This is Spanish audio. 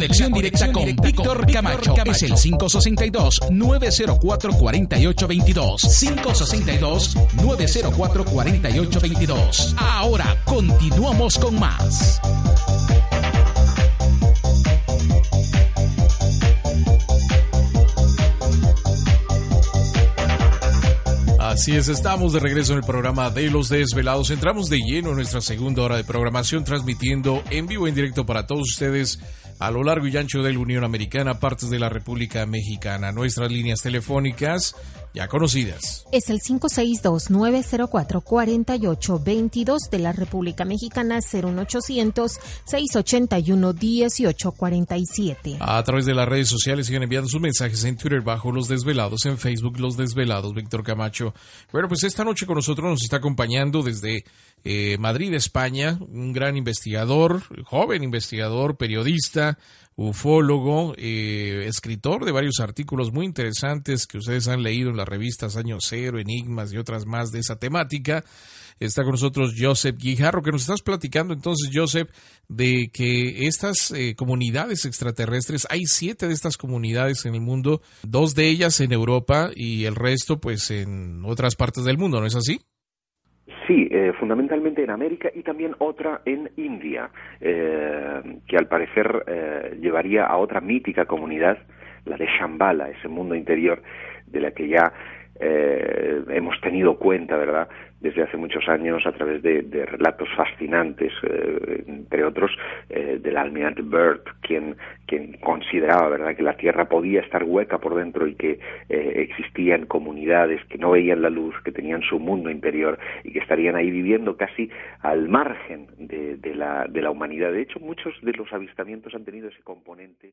Conexión directa con Víctor Camacho es el 562-904-4822. 562-904-4822. Ahora continuamos con más. Así es, estamos de regreso en el programa de Los Desvelados. Entramos de lleno en nuestra segunda hora de programación, transmitiendo en vivo en directo para todos ustedes a lo largo y ancho de la Unión Americana, partes de la República Mexicana. Nuestras líneas telefónicas ya conocidas. Es el 562-904-4822 de la República Mexicana, 01800-681-1847. A través de las redes sociales siguen enviando sus mensajes en Twitter bajo Los Desvelados, en Facebook Los Desvelados, Víctor Camacho. Bueno, pues esta noche con nosotros nos está acompañando desde eh, Madrid, España, un gran investigador, joven investigador, periodista, ufólogo, eh, escritor de varios artículos muy interesantes que ustedes han leído en las revistas Año Cero, Enigmas y otras más de esa temática. Está con nosotros Joseph Guijarro, que nos estás platicando entonces, Joseph, de que estas eh, comunidades extraterrestres, hay siete de estas comunidades en el mundo, dos de ellas en Europa y el resto pues en otras partes del mundo, ¿no es así? Sí, eh, fundamentalmente en América y también otra en India, eh, que al parecer eh, llevaría a otra mítica comunidad, la de Shambhala, ese mundo interior de la que ya eh, hemos tenido cuenta, ¿verdad?, desde hace muchos años a través de, relatos fascinantes, eh, entre otros eh, del almirante Byrd, quien, quien consideraba, ¿verdad?, que la Tierra podía estar hueca por dentro y que eh, existían comunidades que no veían la luz, que tenían su mundo interior y que estarían ahí viviendo casi al margen de, la, de la humanidad. De hecho, muchos de los avistamientos han tenido ese componente.